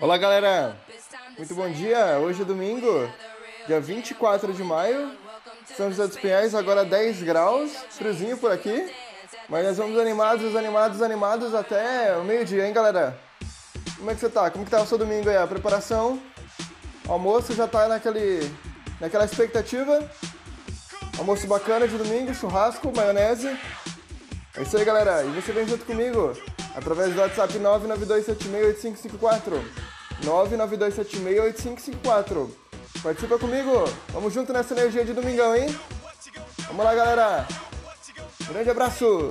Olá, galera! Muito bom dia! Hoje é domingo, dia 24 de maio, São José dos Pinhais, agora 10 graus, friozinho por aqui, mas nós vamos animados, animados, animados até o meio-dia, hein, galera? Como é que você tá? Como que tá o seu domingo aí? A preparação? almoço já tá naquele, naquela expectativa? Almoço bacana de domingo, churrasco, maionese. É isso aí, galera. E você vem junto comigo através do WhatsApp 992768554. 992768554. Participa comigo. Vamos junto nessa energia de domingão, hein? Vamos lá, galera. Grande abraço.